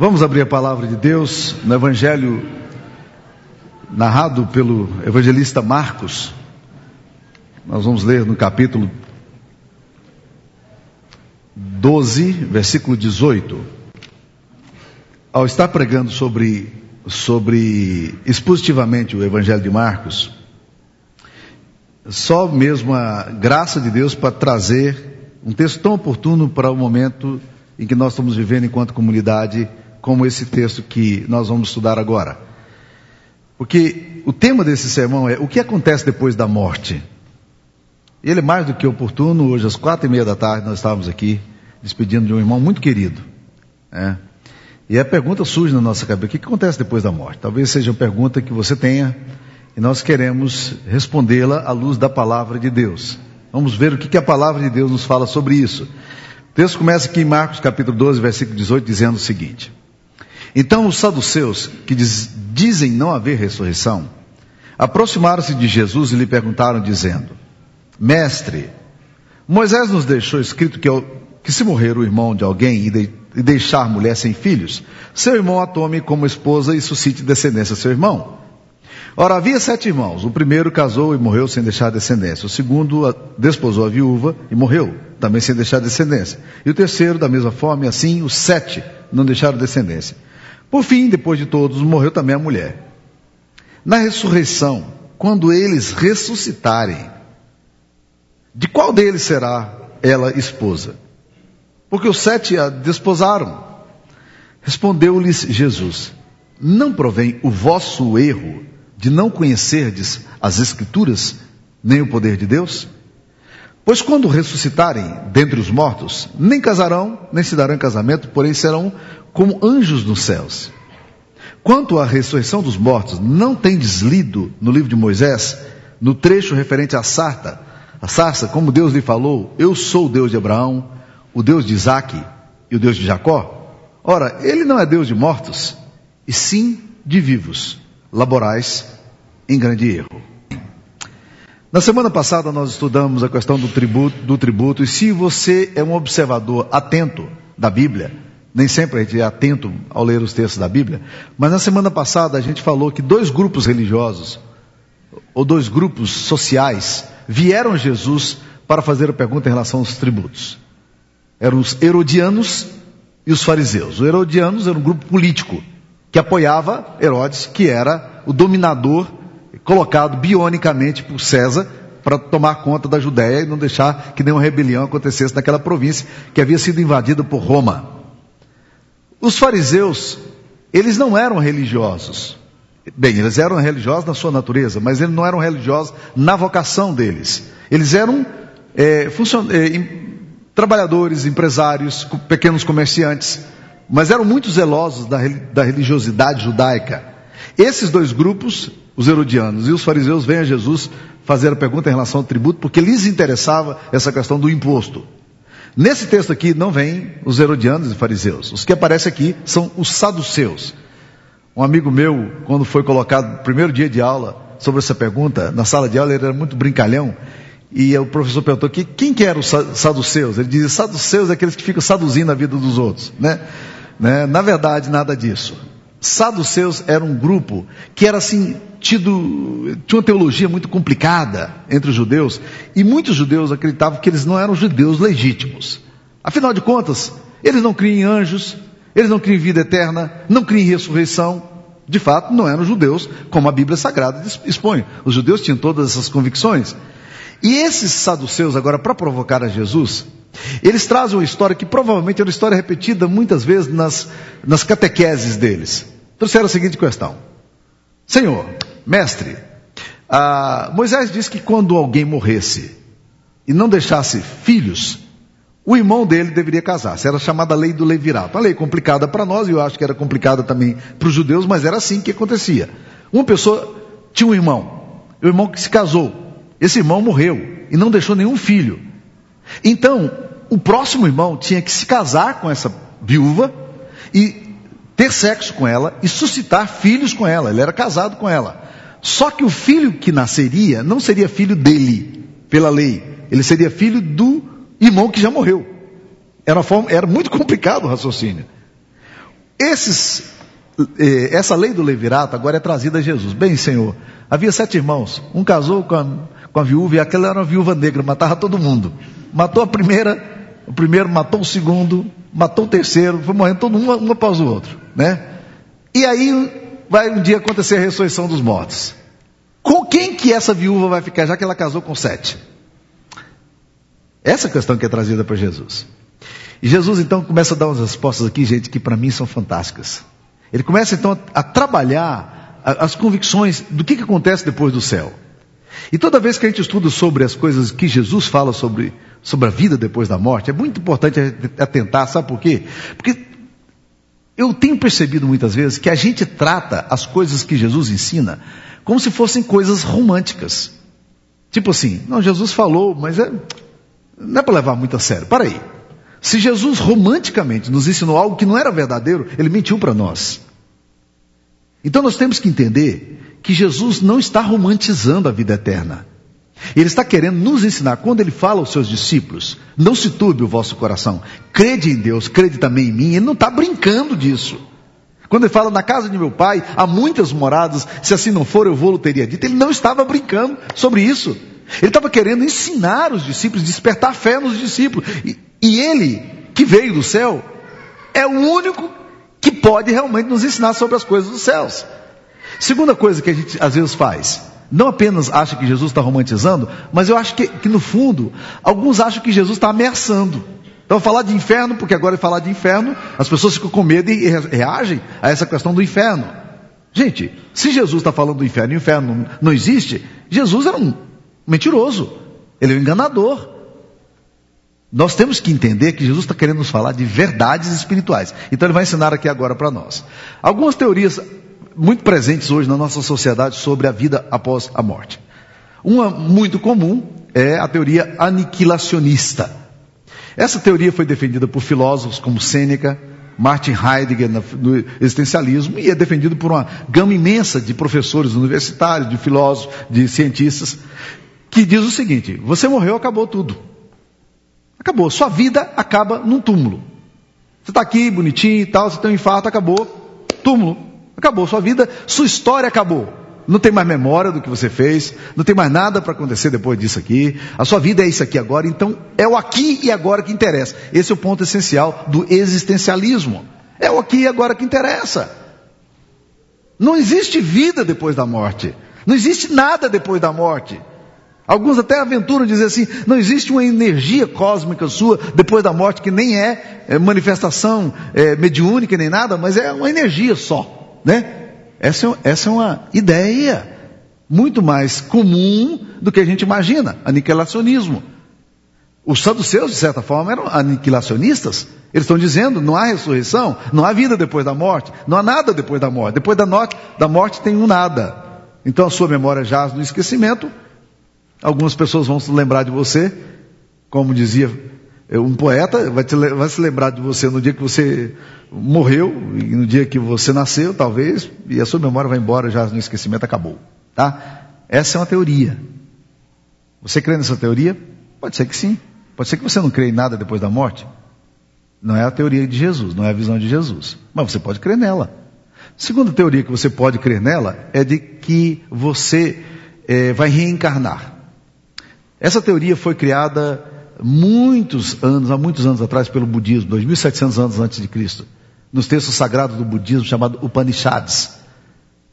Vamos abrir a palavra de Deus no Evangelho narrado pelo evangelista Marcos. Nós vamos ler no capítulo 12, versículo 18. Ao estar pregando sobre, sobre expositivamente o Evangelho de Marcos, só mesmo a graça de Deus para trazer um texto tão oportuno para o momento em que nós estamos vivendo enquanto comunidade como esse texto que nós vamos estudar agora. Porque o tema desse sermão é o que acontece depois da morte. Ele é mais do que oportuno. Hoje, às quatro e meia da tarde, nós estávamos aqui despedindo de um irmão muito querido. Né? E a pergunta surge na nossa cabeça: o que acontece depois da morte? Talvez seja uma pergunta que você tenha e nós queremos respondê-la à luz da palavra de Deus. Vamos ver o que a palavra de Deus nos fala sobre isso. O texto começa aqui em Marcos capítulo 12, versículo 18, dizendo o seguinte: então os saduceus, que diz, dizem não haver ressurreição, aproximaram-se de Jesus e lhe perguntaram, dizendo: Mestre, Moisés nos deixou escrito que, que se morrer o irmão de alguém e, de, e deixar mulher sem filhos, seu irmão a tome como esposa e suscite descendência a seu irmão. Ora, havia sete irmãos. O primeiro casou e morreu sem deixar descendência. O segundo desposou a viúva e morreu, também sem deixar descendência. E o terceiro, da mesma forma, e assim os sete não deixaram descendência. Por fim, depois de todos, morreu também a mulher. Na ressurreição, quando eles ressuscitarem, de qual deles será ela esposa? Porque os sete a desposaram. Respondeu-lhes Jesus: Não provém o vosso erro de não conhecerdes as Escrituras, nem o poder de Deus? Pois quando ressuscitarem dentre os mortos, nem casarão, nem se darão casamento, porém serão como anjos nos céus. Quanto à ressurreição dos mortos, não tem deslido no livro de Moisés, no trecho referente à sarta, a sarça, como Deus lhe falou, eu sou o Deus de Abraão, o Deus de Isaac e o Deus de Jacó? Ora, ele não é Deus de mortos, e sim de vivos, laborais em grande erro. Na semana passada nós estudamos a questão do tributo, do tributo, e se você é um observador atento da Bíblia, nem sempre a gente é atento ao ler os textos da Bíblia, mas na semana passada a gente falou que dois grupos religiosos, ou dois grupos sociais, vieram a Jesus para fazer a pergunta em relação aos tributos. Eram os herodianos e os fariseus. Os herodianos era um grupo político que apoiava Herodes, que era o dominador colocado bionicamente por César para tomar conta da Judéia e não deixar que nenhuma rebelião acontecesse naquela província que havia sido invadida por Roma. Os fariseus, eles não eram religiosos. Bem, eles eram religiosos na sua natureza, mas eles não eram religiosos na vocação deles. Eles eram é, é, trabalhadores, empresários, pequenos comerciantes, mas eram muito zelosos da, da religiosidade judaica. Esses dois grupos, os herodianos e os fariseus, vêm a Jesus fazer a pergunta em relação ao tributo, porque lhes interessava essa questão do imposto. Nesse texto aqui não vem os herodianos e fariseus. Os que aparecem aqui são os saduceus. Um amigo meu, quando foi colocado no primeiro dia de aula sobre essa pergunta, na sala de aula ele era muito brincalhão, e o professor perguntou que, quem que eram os saduceus? Ele dizia, saduceus é aqueles que ficam saduzindo a vida dos outros, né? né? Na verdade, nada disso. Saduceus era um grupo que era assim, tido, tinha uma teologia muito complicada entre os judeus, e muitos judeus acreditavam que eles não eram judeus legítimos. Afinal de contas, eles não criam em anjos, eles não criam em vida eterna, não criam em ressurreição. De fato, não eram judeus, como a Bíblia Sagrada expõe. Os judeus tinham todas essas convicções. E esses saduceus, agora, para provocar a Jesus, eles trazem uma história que provavelmente é uma história repetida muitas vezes nas, nas catequeses deles. Trouxeram a seguinte questão: Senhor, mestre, ah, Moisés disse que quando alguém morresse e não deixasse filhos, o irmão dele deveria casar. Era chamada lei do levirato. Uma lei complicada para nós, e eu acho que era complicada também para os judeus, mas era assim que acontecia. Uma pessoa tinha um irmão, o irmão que se casou, esse irmão morreu e não deixou nenhum filho. Então, o próximo irmão tinha que se casar com essa viúva e ter sexo com ela e suscitar filhos com ela. Ele era casado com ela. Só que o filho que nasceria não seria filho dele, pela lei. Ele seria filho do irmão que já morreu. Era, forma, era muito complicado o raciocínio. esses, eh, essa lei do levirato agora é trazida a Jesus. Bem, Senhor, havia sete irmãos. Um casou com a, com a viúva e aquela era uma viúva negra, matava todo mundo. Matou a primeira, o primeiro matou o segundo, matou o terceiro, foi morrendo todo um, um após o outro, né? E aí vai um dia acontecer a ressurreição dos mortos. Com quem que essa viúva vai ficar, já que ela casou com sete? Essa questão que é trazida para Jesus. E Jesus então começa a dar umas respostas aqui, gente, que para mim são fantásticas. Ele começa então a, a trabalhar as convicções do que, que acontece depois do céu. E toda vez que a gente estuda sobre as coisas que Jesus fala sobre, sobre a vida depois da morte, é muito importante atentar, sabe por quê? Porque eu tenho percebido muitas vezes que a gente trata as coisas que Jesus ensina como se fossem coisas românticas. Tipo assim, não, Jesus falou, mas é, não é para levar muito a sério. Para aí. Se Jesus romanticamente nos ensinou algo que não era verdadeiro, ele mentiu para nós. Então nós temos que entender que Jesus não está romantizando a vida eterna. Ele está querendo nos ensinar, quando ele fala aos seus discípulos, não se turbe o vosso coração, crede em Deus, crede também em mim, ele não está brincando disso. Quando ele fala, na casa de meu pai há muitas moradas, se assim não for eu vou, teria dito, ele não estava brincando sobre isso. Ele estava querendo ensinar os discípulos, despertar fé nos discípulos. E, e ele, que veio do céu, é o único que pode realmente nos ensinar sobre as coisas dos céus. Segunda coisa que a gente às vezes faz, não apenas acha que Jesus está romantizando, mas eu acho que, que no fundo, alguns acham que Jesus está ameaçando. Então, falar de inferno, porque agora é falar de inferno, as pessoas ficam com medo e reagem a essa questão do inferno. Gente, se Jesus está falando do inferno e o inferno não existe, Jesus era um mentiroso, ele é um enganador. Nós temos que entender que Jesus está querendo nos falar de verdades espirituais. Então ele vai ensinar aqui agora para nós. Algumas teorias muito presentes hoje na nossa sociedade sobre a vida após a morte. Uma muito comum é a teoria aniquilacionista. Essa teoria foi defendida por filósofos como Sêneca, Martin Heidegger no existencialismo e é defendido por uma gama imensa de professores universitários, de filósofos, de cientistas, que diz o seguinte: você morreu, acabou tudo. Acabou. Sua vida acaba num túmulo. Você está aqui, bonitinho e tal, você tem um infarto, acabou. Túmulo. Acabou. Sua vida, sua história acabou. Não tem mais memória do que você fez, não tem mais nada para acontecer depois disso aqui. A sua vida é isso aqui agora, então é o aqui e agora que interessa. Esse é o ponto essencial do existencialismo. É o aqui e agora que interessa. Não existe vida depois da morte. Não existe nada depois da morte. Alguns até aventuram dizer assim: não existe uma energia cósmica sua depois da morte que nem é, é manifestação é, mediúnica nem nada, mas é uma energia só, né? Essa, é, essa é uma ideia muito mais comum do que a gente imagina, aniquilacionismo. Os saduceus, de certa forma, eram aniquilacionistas. Eles estão dizendo: não há ressurreição, não há vida depois da morte, não há nada depois da morte. Depois da, morte, da morte tem um nada. Então a sua memória jaz no esquecimento Algumas pessoas vão se lembrar de você, como dizia um poeta, vai, te, vai, se lembrar de você no dia que você morreu, e no dia que você nasceu, talvez, e a sua memória vai embora já no esquecimento, acabou. Tá? Essa é uma teoria. Você crê nessa teoria? Pode ser que sim. Pode ser que você não crê em nada depois da morte. Não é a teoria de Jesus, não é a visão de Jesus. Mas você pode crer nela. Segunda teoria que você pode crer nela é de que você é, vai reencarnar. Essa teoria foi criada muitos anos, há muitos anos atrás pelo budismo, 2700 anos antes de Cristo, nos textos sagrados do budismo chamado Upanishads.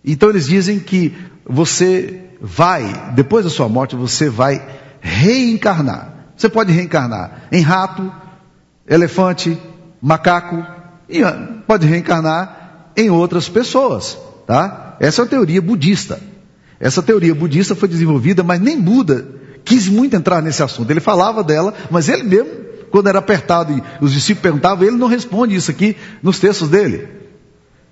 Então eles dizem que você vai, depois da sua morte, você vai reencarnar. Você pode reencarnar em rato, elefante, macaco, e pode reencarnar em outras pessoas, tá? Essa é a teoria budista. Essa teoria budista foi desenvolvida, mas nem Buda quis muito entrar nesse assunto. Ele falava dela, mas ele mesmo, quando era apertado e os discípulos perguntavam, ele não responde isso aqui nos textos dele.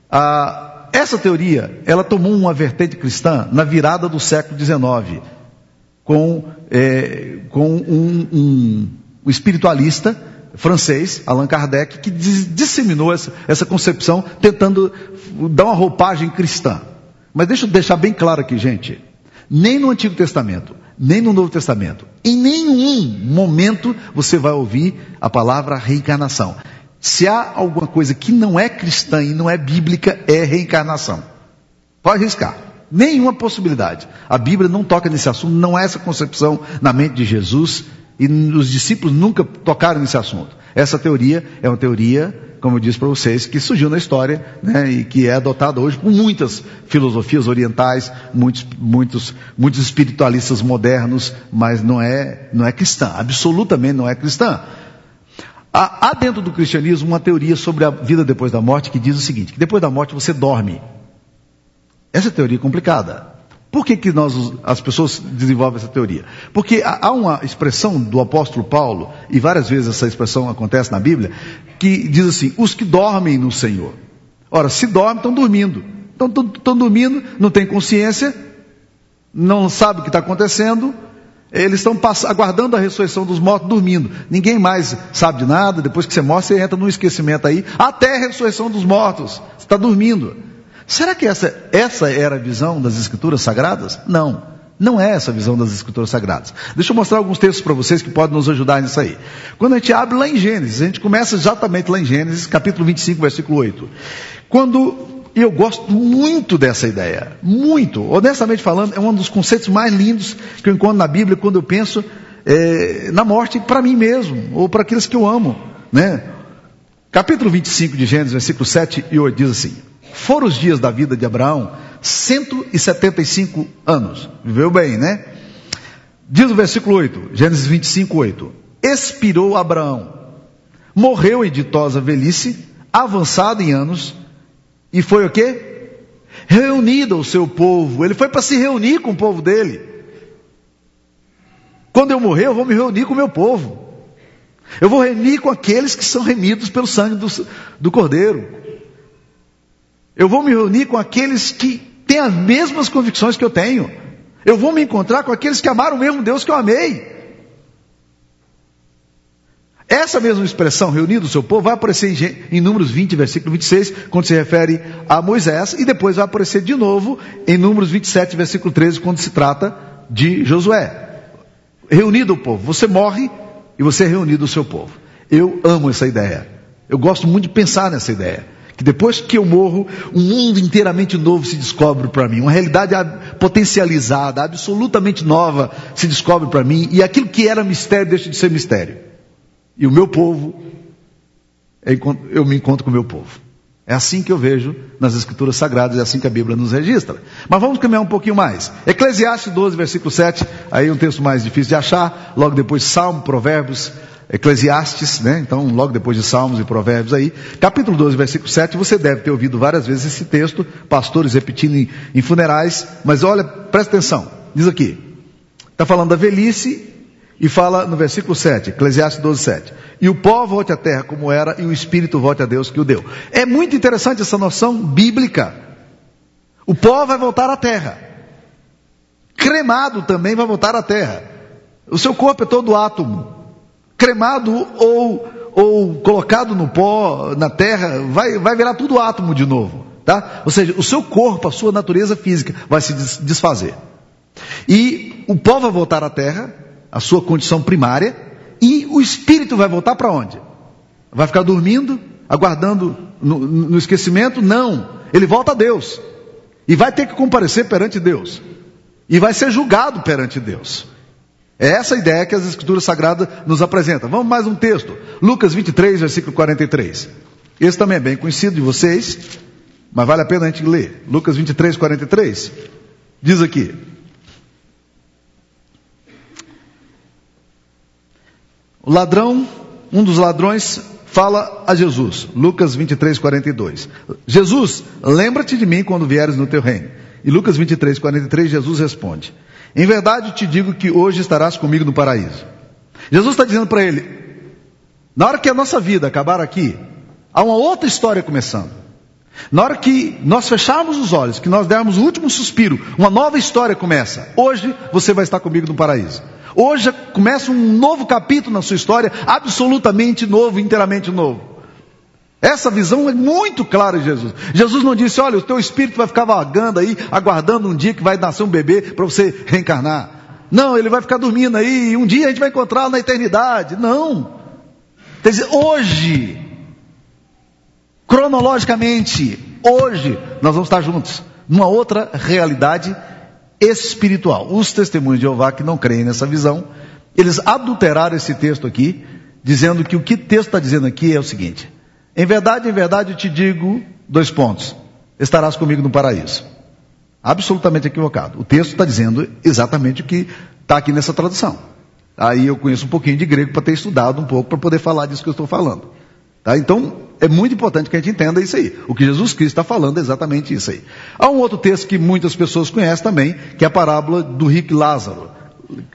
Ah, essa teoria, ela tomou uma vertente cristã na virada do século XIX, com, é, com um, um, um, espiritualista francês, Allan Kardec, que disseminou essa, essa concepção, tentando dar uma roupagem cristã. Mas deixa eu deixar bem claro aqui, gente. Nem no Antigo Testamento, nem no Novo Testamento. Em nenhum momento você vai ouvir a palavra reencarnação. Se há alguma coisa que não é cristã e não é bíblica, é reencarnação. Pode arriscar. Nenhuma possibilidade. A Bíblia não toca nesse assunto, não há essa concepção na mente de Jesus e os discípulos nunca tocaram nesse assunto. Essa teoria é uma teoria, como eu disse para vocês, que surgiu na história né, e que é adotada hoje por muitas filosofias orientais, muitos, muitos, muitos espiritualistas modernos, mas não é, não é cristã, absolutamente não é cristã. Há, há dentro do cristianismo uma teoria sobre a vida depois da morte que diz o seguinte: que depois da morte você dorme. Essa teoria é complicada. Por que, que nós, as pessoas desenvolvem essa teoria? Porque há uma expressão do apóstolo Paulo, e várias vezes essa expressão acontece na Bíblia, que diz assim: os que dormem no Senhor. Ora, se dormem, estão dormindo. Estão, dormindo, não têm consciência, não sabem o que está acontecendo, eles estão aguardando a ressurreição dos mortos, dormindo. Ninguém mais sabe de nada, depois que você morre, você entra num esquecimento aí, até a ressurreição dos mortos. Você está dormindo. Será que essa, essa era a visão das Escrituras Sagradas? Não. Não é essa a visão das Escrituras Sagradas. Deixa eu mostrar alguns textos para vocês que podem nos ajudar nisso aí. Quando a gente abre lá em Gênesis, a gente começa exatamente lá em Gênesis, capítulo 25, versículo 8. Quando eu gosto muito dessa ideia, muito. Honestamente falando, é um dos conceitos mais lindos que eu encontro na Bíblia quando eu penso é, na morte para mim mesmo, ou para aqueles que eu amo. Né? Capítulo 25 de Gênesis, versículo 7 e 8 diz assim: foram os dias da vida de Abraão 175 anos. Viveu bem, né? Diz o versículo 8, Gênesis 25, 8. Expirou Abraão, morreu em ditosa velhice, avançado em anos, e foi o quê? Reunido ao seu povo. Ele foi para se reunir com o povo dele. Quando eu morrer, eu vou me reunir com o meu povo. Eu vou reunir com aqueles que são remidos pelo sangue do, do Cordeiro. Eu vou me reunir com aqueles que têm as mesmas convicções que eu tenho. Eu vou me encontrar com aqueles que amaram o mesmo Deus que eu amei. Essa mesma expressão, reunido o seu povo, vai aparecer em, Números 20, versículo 26, quando se refere a Moisés, e depois vai aparecer de novo em Números 27, versículo 13, quando se trata de Josué. Reunido o povo, você morre e você é reunido o seu povo. Eu amo essa ideia. Eu gosto muito de pensar nessa ideia. Que depois que eu morro, um mundo inteiramente novo se descobre para mim, uma realidade potencializada, absolutamente nova se descobre para mim, e aquilo que era mistério deixa de ser mistério. E o meu povo, eu me encontro com o meu povo. É assim que eu vejo nas Escrituras Sagradas, é assim que a Bíblia nos registra. Mas vamos caminhar um pouquinho mais. Eclesiastes 12, versículo 7, aí um texto mais difícil de achar, logo depois Salmo, Provérbios, Eclesiastes, né? Então, logo depois de Salmos e Provérbios aí, capítulo 12, versículo 7, você deve ter ouvido várias vezes esse texto, pastores repetindo em, em funerais, mas olha, presta atenção, diz aqui, está falando da velhice e fala no versículo 7, Eclesiastes 12, 7. E o pó volte à terra como era, e o espírito volte a Deus que o deu. É muito interessante essa noção bíblica. O pó vai voltar à terra. Cremado também vai voltar à terra. O seu corpo é todo átomo cremado ou, ou colocado no pó, na terra, vai, vai virar tudo átomo de novo. Tá? Ou seja, o seu corpo, a sua natureza física vai se desfazer. E o pó vai voltar à terra, a sua condição primária, e o espírito vai voltar para onde? Vai ficar dormindo, aguardando no, no esquecimento? Não. Ele volta a Deus. E vai ter que comparecer perante Deus. E vai ser julgado perante Deus. É essa a ideia que as Escrituras Sagradas nos apresentam. Vamos mais um texto. Lucas 23, versículo 43. Esse também é bem conhecido de vocês, mas vale a pena a gente ler. Lucas 23, 43. Diz aqui. O ladrão, um dos ladrões, fala a Jesus. Lucas 23, 42. Jesus, lembra-te de mim quando vieres no teu reino. E Lucas 23, 43, Jesus responde. Em verdade te digo que hoje estarás comigo no paraíso. Jesus está dizendo para ele: na hora que a nossa vida acabar aqui, há uma outra história começando. Na hora que nós fecharmos os olhos, que nós dermos o último suspiro, uma nova história começa. Hoje você vai estar comigo no paraíso. Hoje começa um novo capítulo na sua história, absolutamente novo, inteiramente novo. Essa visão é muito clara de Jesus. Jesus não disse, olha, o teu espírito vai ficar vagando aí, aguardando um dia que vai nascer um bebê para você reencarnar. Não, ele vai ficar dormindo aí, e um dia a gente vai encontrá-lo na eternidade. Não. Quer dizer, hoje, cronologicamente, hoje, nós vamos estar juntos, numa outra realidade espiritual. Os testemunhos de Jeová que não creem nessa visão, eles adulteraram esse texto aqui, dizendo que o que o texto está dizendo aqui é o seguinte: em verdade, em verdade eu te digo, dois pontos, estarás comigo no paraíso. Absolutamente equivocado. O texto está dizendo exatamente o que está aqui nessa tradução. Aí eu conheço um pouquinho de grego para ter estudado um pouco para poder falar disso que eu estou falando. Tá? Então, é muito importante que a gente entenda isso aí. O que Jesus Cristo está falando é exatamente isso aí. Há um outro texto que muitas pessoas conhecem também, que é a parábola do rico Lázaro.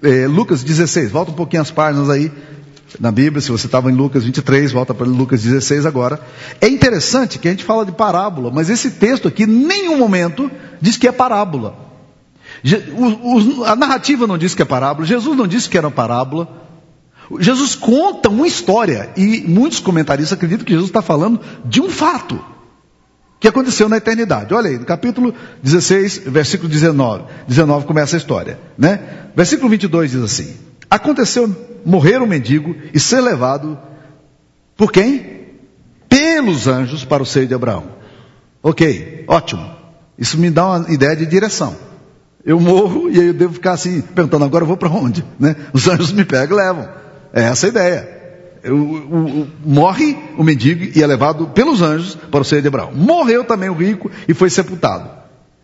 É, Lucas 16, volta um pouquinho as páginas aí na Bíblia, se você estava em Lucas 23, volta para Lucas 16 agora. É interessante que a gente fala de parábola, mas esse texto aqui, em nenhum momento, diz que é parábola. A narrativa não diz que é parábola, Jesus não disse que era parábola. Jesus conta uma história, e muitos comentaristas acreditam que Jesus está falando de um fato que aconteceu na eternidade. Olha aí, no capítulo 16, versículo 19. 19 começa a história, né? Versículo 22 diz assim: Aconteceu morrer um mendigo e ser levado por quem? Pelos anjos para o seio de Abraão. Ok, ótimo. Isso me dá uma ideia de direção. Eu morro e aí eu devo ficar assim, perguntando, agora eu vou para onde? Né? Os anjos me pegam e levam. É essa a ideia. Eu, o, o, morre o mendigo e é levado pelos anjos para o seio de Abraão. Morreu também o rico e foi sepultado.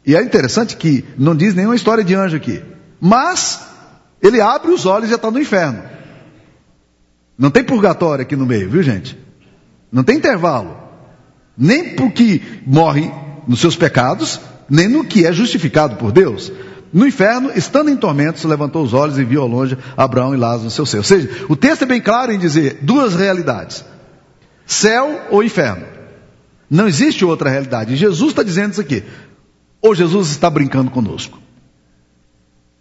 E é interessante que não diz nenhuma história de anjo aqui. Mas ele abre os olhos e já está no inferno. Não tem purgatório aqui no meio, viu gente? Não tem intervalo. Nem porque morre nos seus pecados, nem no que é justificado por Deus. No inferno, estando em tormentos, levantou os olhos e viu ao longe Abraão e Lázaro no seu seio. Ou seja, o texto é bem claro em dizer duas realidades: céu ou inferno. Não existe outra realidade. Jesus está dizendo isso aqui. Ou Jesus está brincando conosco.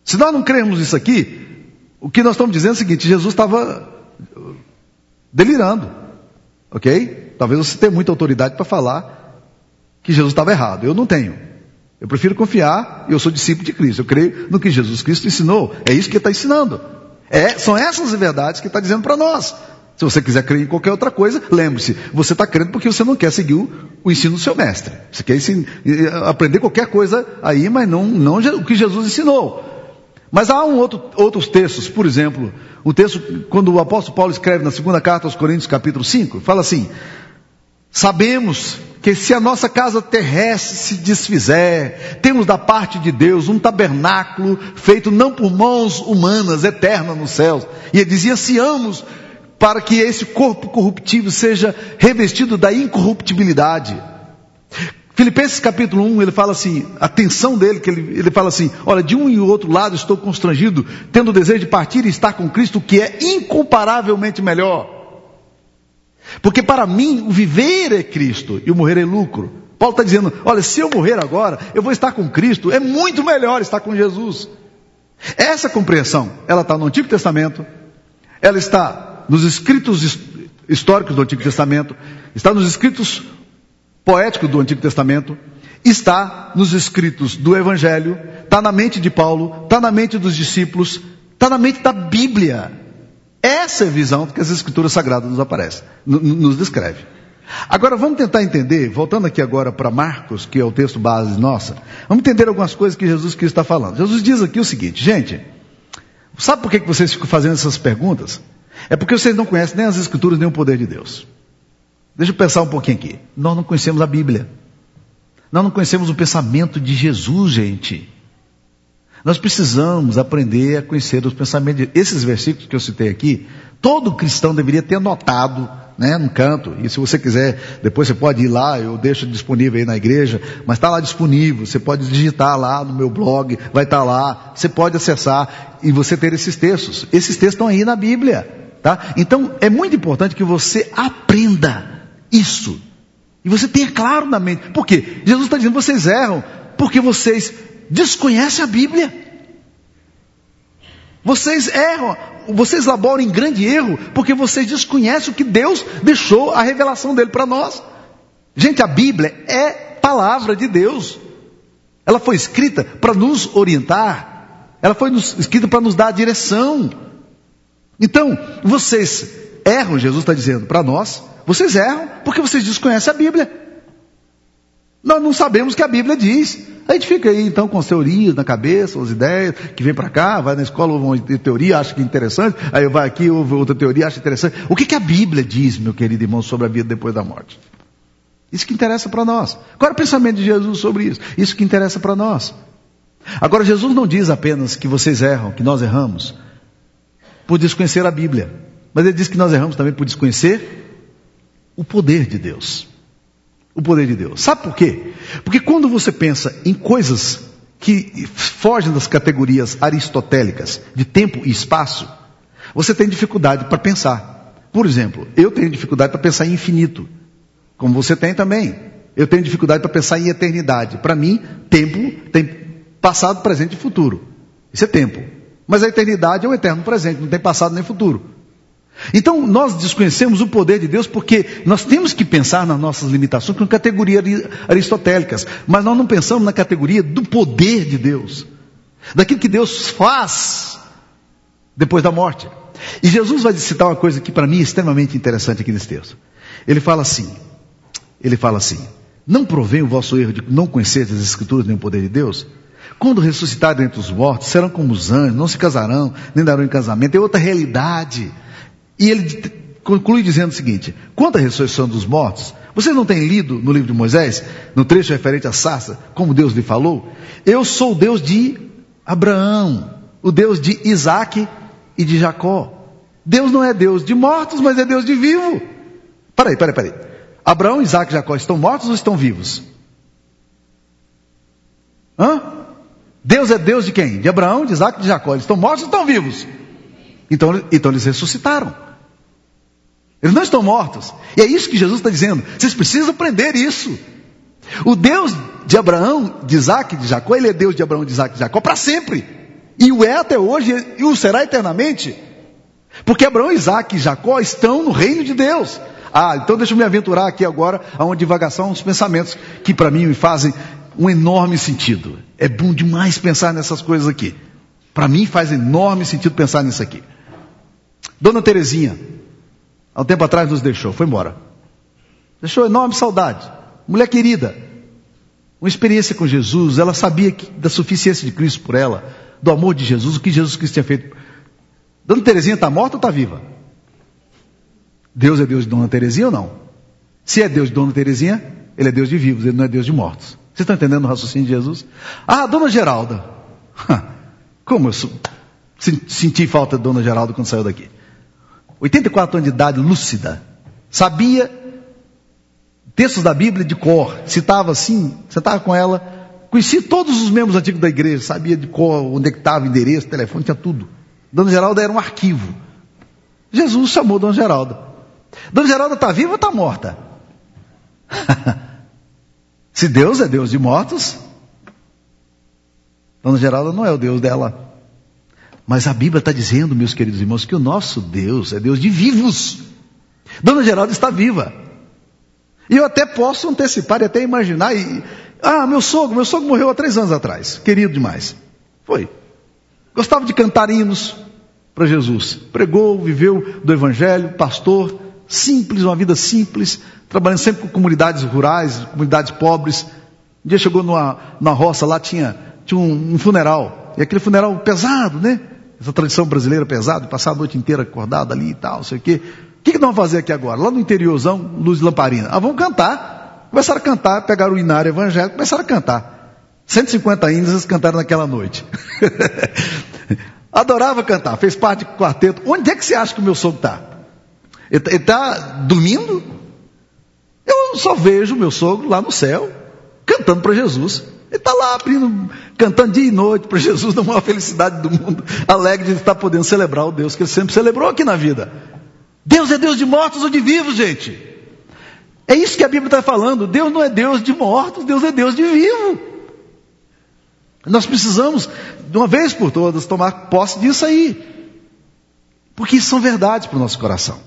Se nós não cremos isso aqui, o que nós estamos dizendo é o seguinte: Jesus estava delirando. Ok? Talvez você tenha muita autoridade para falar que Jesus estava errado. Eu não tenho. Eu prefiro confiar, eu sou discípulo de Cristo. Eu creio no que Jesus Cristo ensinou. É isso que ele está ensinando. É, são essas verdades que ele está dizendo para nós. Se você quiser crer em qualquer outra coisa, lembre-se, você está crendo porque você não quer seguir o, o ensino do seu mestre. Você quer aprender qualquer coisa aí, mas não, não o que Jesus ensinou. Mas há um outro, outros textos, por exemplo, o texto, quando o apóstolo Paulo escreve na segunda carta aos Coríntios, capítulo 5, fala assim: Sabemos que se a nossa casa terrestre se desfizer, temos da parte de Deus um tabernáculo feito não por mãos humanas, eterna nos céus. E ele dizia: ansiamos para que esse corpo corruptível seja revestido da incorruptibilidade. Filipenses capítulo 1, ele fala assim, a tensão dele, que ele, ele fala assim, olha, de um e outro lado estou constrangido, tendo o desejo de partir e estar com Cristo, que é incomparavelmente melhor. Porque para mim o viver é Cristo e o morrer é lucro. Paulo está dizendo: olha, se eu morrer agora, eu vou estar com Cristo, é muito melhor estar com Jesus. Essa compreensão, ela está no Antigo Testamento, ela está nos escritos históricos do Antigo Testamento, está nos escritos poéticos do Antigo Testamento, está nos escritos do Evangelho, está na mente de Paulo, está na mente dos discípulos, está na mente da Bíblia. Essa é a visão que as escrituras sagradas nos aparecem, nos descreve. Agora vamos tentar entender, voltando aqui agora para Marcos, que é o texto base nossa, vamos entender algumas coisas que Jesus Cristo está falando. Jesus diz aqui o seguinte, gente, sabe por que vocês ficam fazendo essas perguntas? É porque vocês não conhecem nem as escrituras nem o poder de Deus. Deixa eu pensar um pouquinho aqui. Nós não conhecemos a Bíblia. Nós não conhecemos o pensamento de Jesus, gente. Nós precisamos aprender a conhecer os pensamentos. De... Esses versículos que eu citei aqui, todo cristão deveria ter anotado, né, no canto. E se você quiser, depois você pode ir lá, eu deixo disponível aí na igreja, mas está lá disponível. Você pode digitar lá no meu blog, vai estar tá lá. Você pode acessar e você ter esses textos. Esses textos estão aí na Bíblia, tá? Então é muito importante que você aprenda isso. E você tenha claro na mente. Por quê? Jesus está dizendo: vocês erram porque vocês desconhecem a Bíblia. Vocês erram, vocês laboram em grande erro, porque vocês desconhecem o que Deus deixou a revelação dele para nós. Gente, a Bíblia é palavra de Deus. Ela foi escrita para nos orientar, ela foi escrita para nos dar a direção. Então, vocês erram, Jesus está dizendo para nós, vocês erram porque vocês desconhecem a Bíblia. Nós não sabemos o que a Bíblia diz. A gente fica aí então com as teorias na cabeça, as ideias, que vem para cá, vai na escola, ouve uma teoria, acha que é interessante, aí vai aqui, ouve outra teoria, acha interessante. O que, que a Bíblia diz, meu querido irmão, sobre a vida depois da morte? Isso que interessa para nós. Qual é o pensamento de Jesus sobre isso? Isso que interessa para nós. Agora, Jesus não diz apenas que vocês erram, que nós erramos, por desconhecer a Bíblia. Mas ele diz que nós erramos também por desconhecer o poder de Deus o poder de Deus. Sabe por quê? Porque quando você pensa em coisas que fogem das categorias aristotélicas de tempo e espaço, você tem dificuldade para pensar. Por exemplo, eu tenho dificuldade para pensar em infinito, como você tem também. Eu tenho dificuldade para pensar em eternidade. Para mim, tempo tem passado, presente e futuro. Isso é tempo. Mas a eternidade é o eterno presente, não tem passado nem futuro. Então, nós desconhecemos o poder de Deus porque nós temos que pensar nas nossas limitações com categorias aristotélicas, mas nós não pensamos na categoria do poder de Deus, daquilo que Deus faz depois da morte. E Jesus vai citar uma coisa que para mim é extremamente interessante aqui nesse texto. Ele fala assim: ele fala assim, não provém o vosso erro de não conhecer as Escrituras nem o poder de Deus? Quando ressuscitarem entre os mortos, serão como os anjos, não se casarão, nem darão em casamento. É outra realidade. E ele conclui dizendo o seguinte: quanto à ressurreição dos mortos, vocês não têm lido no livro de Moisés, no trecho referente à sarça, como Deus lhe falou? Eu sou o Deus de Abraão, o Deus de Isaac e de Jacó. Deus não é Deus de mortos, mas é Deus de vivo. Peraí, peraí, peraí. Abraão, Isaac e Jacó estão mortos ou estão vivos? Hã? Deus é Deus de quem? De Abraão, de Isaac e de Jacó. Eles estão mortos ou estão vivos? Então, então eles ressuscitaram. Eles não estão mortos. E é isso que Jesus está dizendo. Vocês precisam aprender isso. O Deus de Abraão, de Isaac, de Jacó, ele é Deus de Abraão, de Isaac, de Jacó para sempre. E o é até hoje e o será eternamente. Porque Abraão, Isaac e Jacó estão no reino de Deus. Ah, então deixa eu me aventurar aqui agora a uma divagação, uns pensamentos que para mim me fazem um enorme sentido. É bom demais pensar nessas coisas aqui. Para mim faz enorme sentido pensar nisso aqui. Dona Terezinha, há um tempo atrás nos deixou, foi embora. Deixou enorme saudade. Mulher querida. Uma experiência com Jesus, ela sabia que, da suficiência de Cristo por ela, do amor de Jesus, o que Jesus Cristo tinha feito. Dona Terezinha está morta ou está viva? Deus é Deus de Dona Terezinha ou não? Se é Deus de Dona Terezinha, ele é Deus de vivos, ele não é Deus de mortos. Vocês estão entendendo o raciocínio de Jesus? Ah, Dona Geralda. Como eu senti falta de Dona Geralda quando saiu daqui. 84 anos de idade, lúcida. Sabia textos da Bíblia de cor. Citava assim, você estava com ela. Conhecia todos os membros antigos da igreja. Sabia de cor, onde é estava, endereço, telefone, tinha tudo. Dona Geralda era um arquivo. Jesus chamou Dona Geralda. Dona Geralda está viva ou está morta? Se Deus é Deus de mortos, Dona Geralda não é o Deus dela. Mas a Bíblia está dizendo, meus queridos irmãos, que o nosso Deus é Deus de vivos. Dona Geralda está viva. E eu até posso antecipar e até imaginar. E, ah, meu sogro, meu sogro morreu há três anos atrás. Querido demais. Foi. Gostava de cantar hinos para Jesus. Pregou, viveu do Evangelho, pastor, simples, uma vida simples, trabalhando sempre com comunidades rurais, comunidades pobres. Um dia chegou numa, numa roça, lá tinha, tinha um, um funeral. E aquele funeral pesado, né? Essa tradição brasileira pesada, passar a noite inteira acordado ali e tal, não sei o quê. O que, que nós vamos fazer aqui agora? Lá no interiorzão, luz de lamparina. Ah, vamos cantar. Começaram a cantar, pegaram o inário evangélico, começaram a cantar. 150 índios eles cantaram naquela noite. Adorava cantar, fez parte do quarteto. Onde é que você acha que o meu sogro está? Ele está dormindo? Eu só vejo o meu sogro lá no céu, cantando para Jesus. Ele está lá abrindo, cantando dia e noite para Jesus, da maior felicidade do mundo, alegre de estar podendo celebrar o Deus que ele sempre celebrou aqui na vida. Deus é Deus de mortos ou de vivos, gente. É isso que a Bíblia está falando. Deus não é Deus de mortos, Deus é Deus de vivo. Nós precisamos, de uma vez por todas, tomar posse disso aí. Porque isso são verdades para o nosso coração.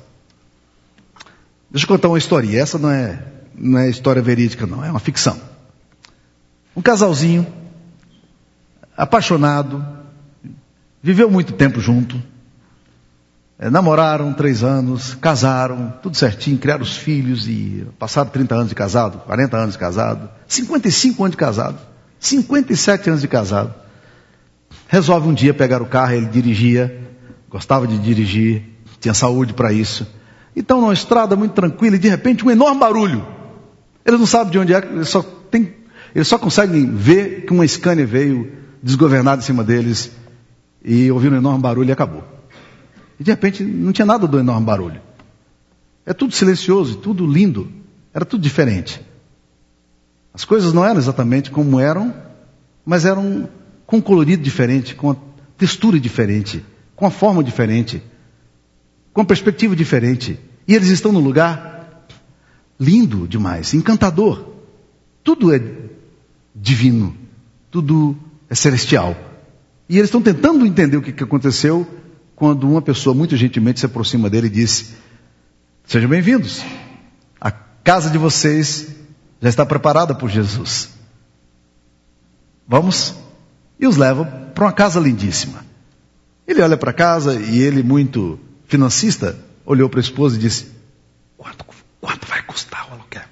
Deixa eu contar uma história. Essa não é, não é história verídica, não, é uma ficção. Um casalzinho, apaixonado, viveu muito tempo junto. É, namoraram três anos, casaram, tudo certinho, criaram os filhos e passaram 30 anos de casado, 40 anos de casado, 55 anos de casado, 57 anos de casado. Resolve um dia pegar o carro, ele dirigia, gostava de dirigir, tinha saúde para isso. Então, numa estrada muito tranquila, e de repente um enorme barulho. Ele não sabe de onde é, só tem, ele só consegue ver que uma Scania veio desgovernada em cima deles e ouviram um enorme barulho e acabou. E de repente não tinha nada do enorme barulho. É tudo silencioso, tudo lindo, era tudo diferente. As coisas não eram exatamente como eram, mas eram com um colorido diferente, com uma textura diferente, com uma forma diferente, com uma perspectiva diferente. E eles estão num lugar lindo demais, encantador. Tudo é divino, tudo é celestial. E eles estão tentando entender o que aconteceu quando uma pessoa muito gentilmente se aproxima dele e diz: Sejam bem-vindos. A casa de vocês já está preparada por Jesus. Vamos e os leva para uma casa lindíssima. Ele olha para a casa e ele, muito financista, olhou para a esposa e disse: quanto, quanto vai custar o aluguel?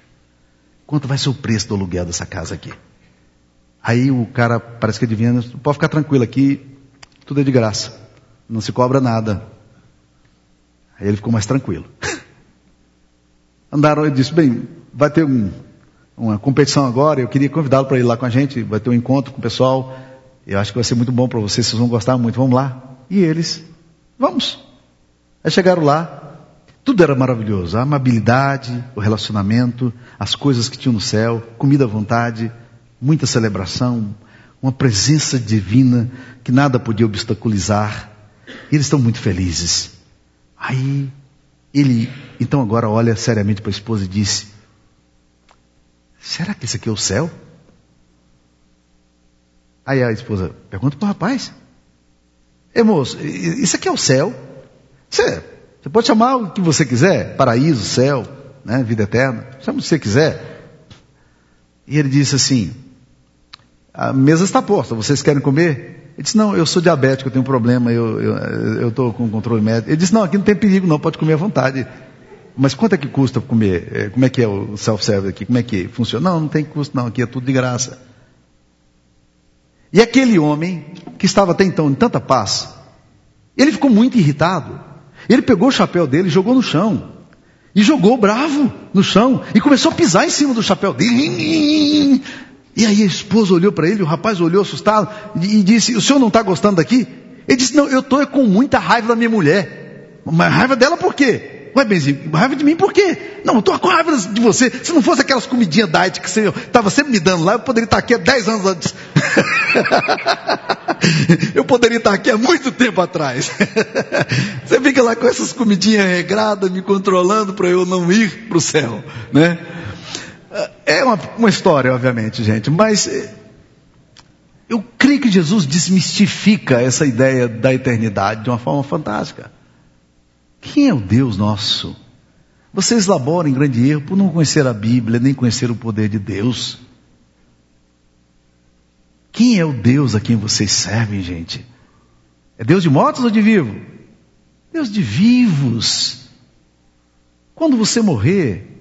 Quanto vai ser o preço do aluguel dessa casa aqui? Aí o cara parece que adivinha, pode ficar tranquilo aqui, tudo é de graça, não se cobra nada. Aí ele ficou mais tranquilo. Andaram, ele disse, bem, vai ter um, uma competição agora, eu queria convidá-lo para ir lá com a gente, vai ter um encontro com o pessoal, eu acho que vai ser muito bom para vocês, vocês vão gostar muito, vamos lá. E eles, vamos. Aí chegaram lá, tudo era maravilhoso, a amabilidade, o relacionamento, as coisas que tinham no céu, comida à vontade, muita celebração, uma presença divina que nada podia obstaculizar. E eles estão muito felizes. Aí ele, então agora olha seriamente para a esposa e disse: Será que esse aqui é o céu? Aí a esposa pergunta para o rapaz: Ei moço, isso aqui é o céu? Você, você pode chamar o que você quiser, paraíso, céu, né, vida eterna, chama o que você quiser. E ele disse assim: A mesa está posta, vocês querem comer? Ele disse: Não, eu sou diabético, eu tenho um problema, eu estou com controle médico. Ele disse: Não, aqui não tem perigo, não, pode comer à vontade. Mas quanto é que custa comer? É, como é que é o self-service aqui? Como é que funciona? Não, não tem custo, não, aqui é tudo de graça. E aquele homem, que estava até então em tanta paz, ele ficou muito irritado. Ele pegou o chapéu dele e jogou no chão. E jogou bravo no chão. E começou a pisar em cima do chapéu dele. E aí a esposa olhou para ele, o rapaz olhou assustado e disse: O senhor não está gostando daqui? Ele disse: Não, eu estou com muita raiva da minha mulher. Mas raiva dela por quê? Ué, Benzinho, raiva de mim por quê? Não, eu tô com raiva de você. Se não fosse aquelas comidinhas diet que você estava sempre me dando lá, eu poderia estar aqui há 10 anos antes. eu poderia estar aqui há muito tempo atrás. você fica lá com essas comidinhas regradas, me controlando para eu não ir para o céu, né? É uma, uma história, obviamente, gente, mas eh, eu creio que Jesus desmistifica essa ideia da eternidade de uma forma fantástica. Quem é o Deus nosso? Vocês laboram em grande erro por não conhecer a Bíblia, nem conhecer o poder de Deus. Quem é o Deus a quem vocês servem, gente? É Deus de mortos ou de vivos? Deus de vivos. Quando você morrer,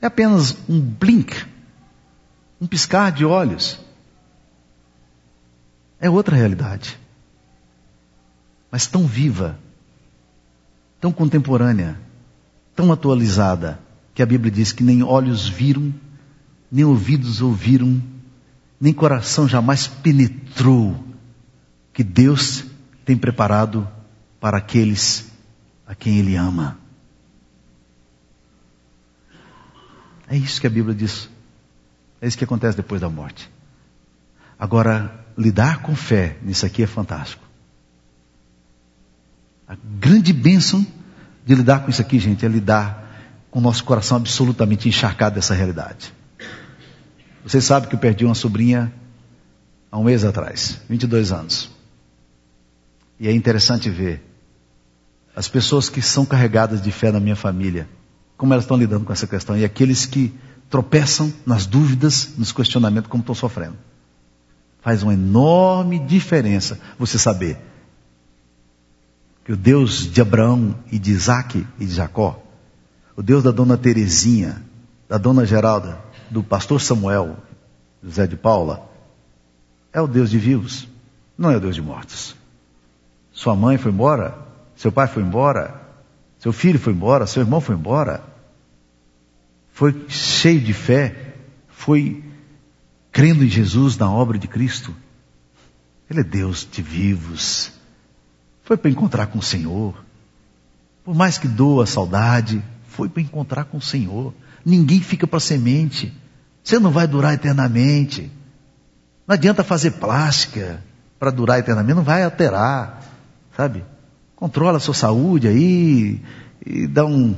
é apenas um blink, um piscar de olhos. É outra realidade mas tão viva, tão contemporânea, tão atualizada, que a Bíblia diz que nem olhos viram, nem ouvidos ouviram, nem coração jamais penetrou que Deus tem preparado para aqueles a quem Ele ama. É isso que a Bíblia diz. É isso que acontece depois da morte. Agora, lidar com fé nisso aqui é fantástico. A grande bênção de lidar com isso aqui, gente, é lidar com o nosso coração absolutamente encharcado dessa realidade. Vocês sabem que eu perdi uma sobrinha há um mês atrás, 22 anos. E é interessante ver as pessoas que são carregadas de fé na minha família, como elas estão lidando com essa questão, e aqueles que tropeçam nas dúvidas, nos questionamentos, como estão sofrendo. Faz uma enorme diferença você saber que o Deus de Abraão e de Isaac e de Jacó, o Deus da dona Terezinha, da dona Geralda, do pastor Samuel, José de Paula, é o Deus de vivos, não é o Deus de mortos. Sua mãe foi embora, seu pai foi embora, seu filho foi embora, seu irmão foi embora. Foi cheio de fé, foi crendo em Jesus, na obra de Cristo. Ele é Deus de vivos. Foi para encontrar com o Senhor. Por mais que doa a saudade, foi para encontrar com o Senhor. Ninguém fica para semente. Você não vai durar eternamente. Não adianta fazer plástica para durar eternamente, não vai alterar, sabe? Controla a sua saúde aí e dá um,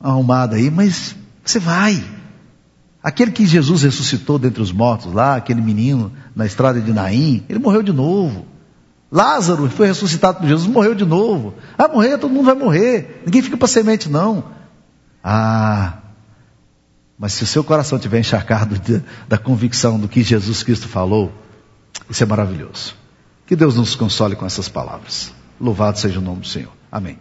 uma arrumada aí, mas você vai. Aquele que Jesus ressuscitou dentre os mortos lá, aquele menino na estrada de Naim, ele morreu de novo. Lázaro foi ressuscitado por Jesus, morreu de novo. Ah, morrer, todo mundo vai morrer. Ninguém fica para semente, não. Ah, mas se o seu coração estiver encharcado de, da convicção do que Jesus Cristo falou, isso é maravilhoso. Que Deus nos console com essas palavras. Louvado seja o nome do Senhor. Amém.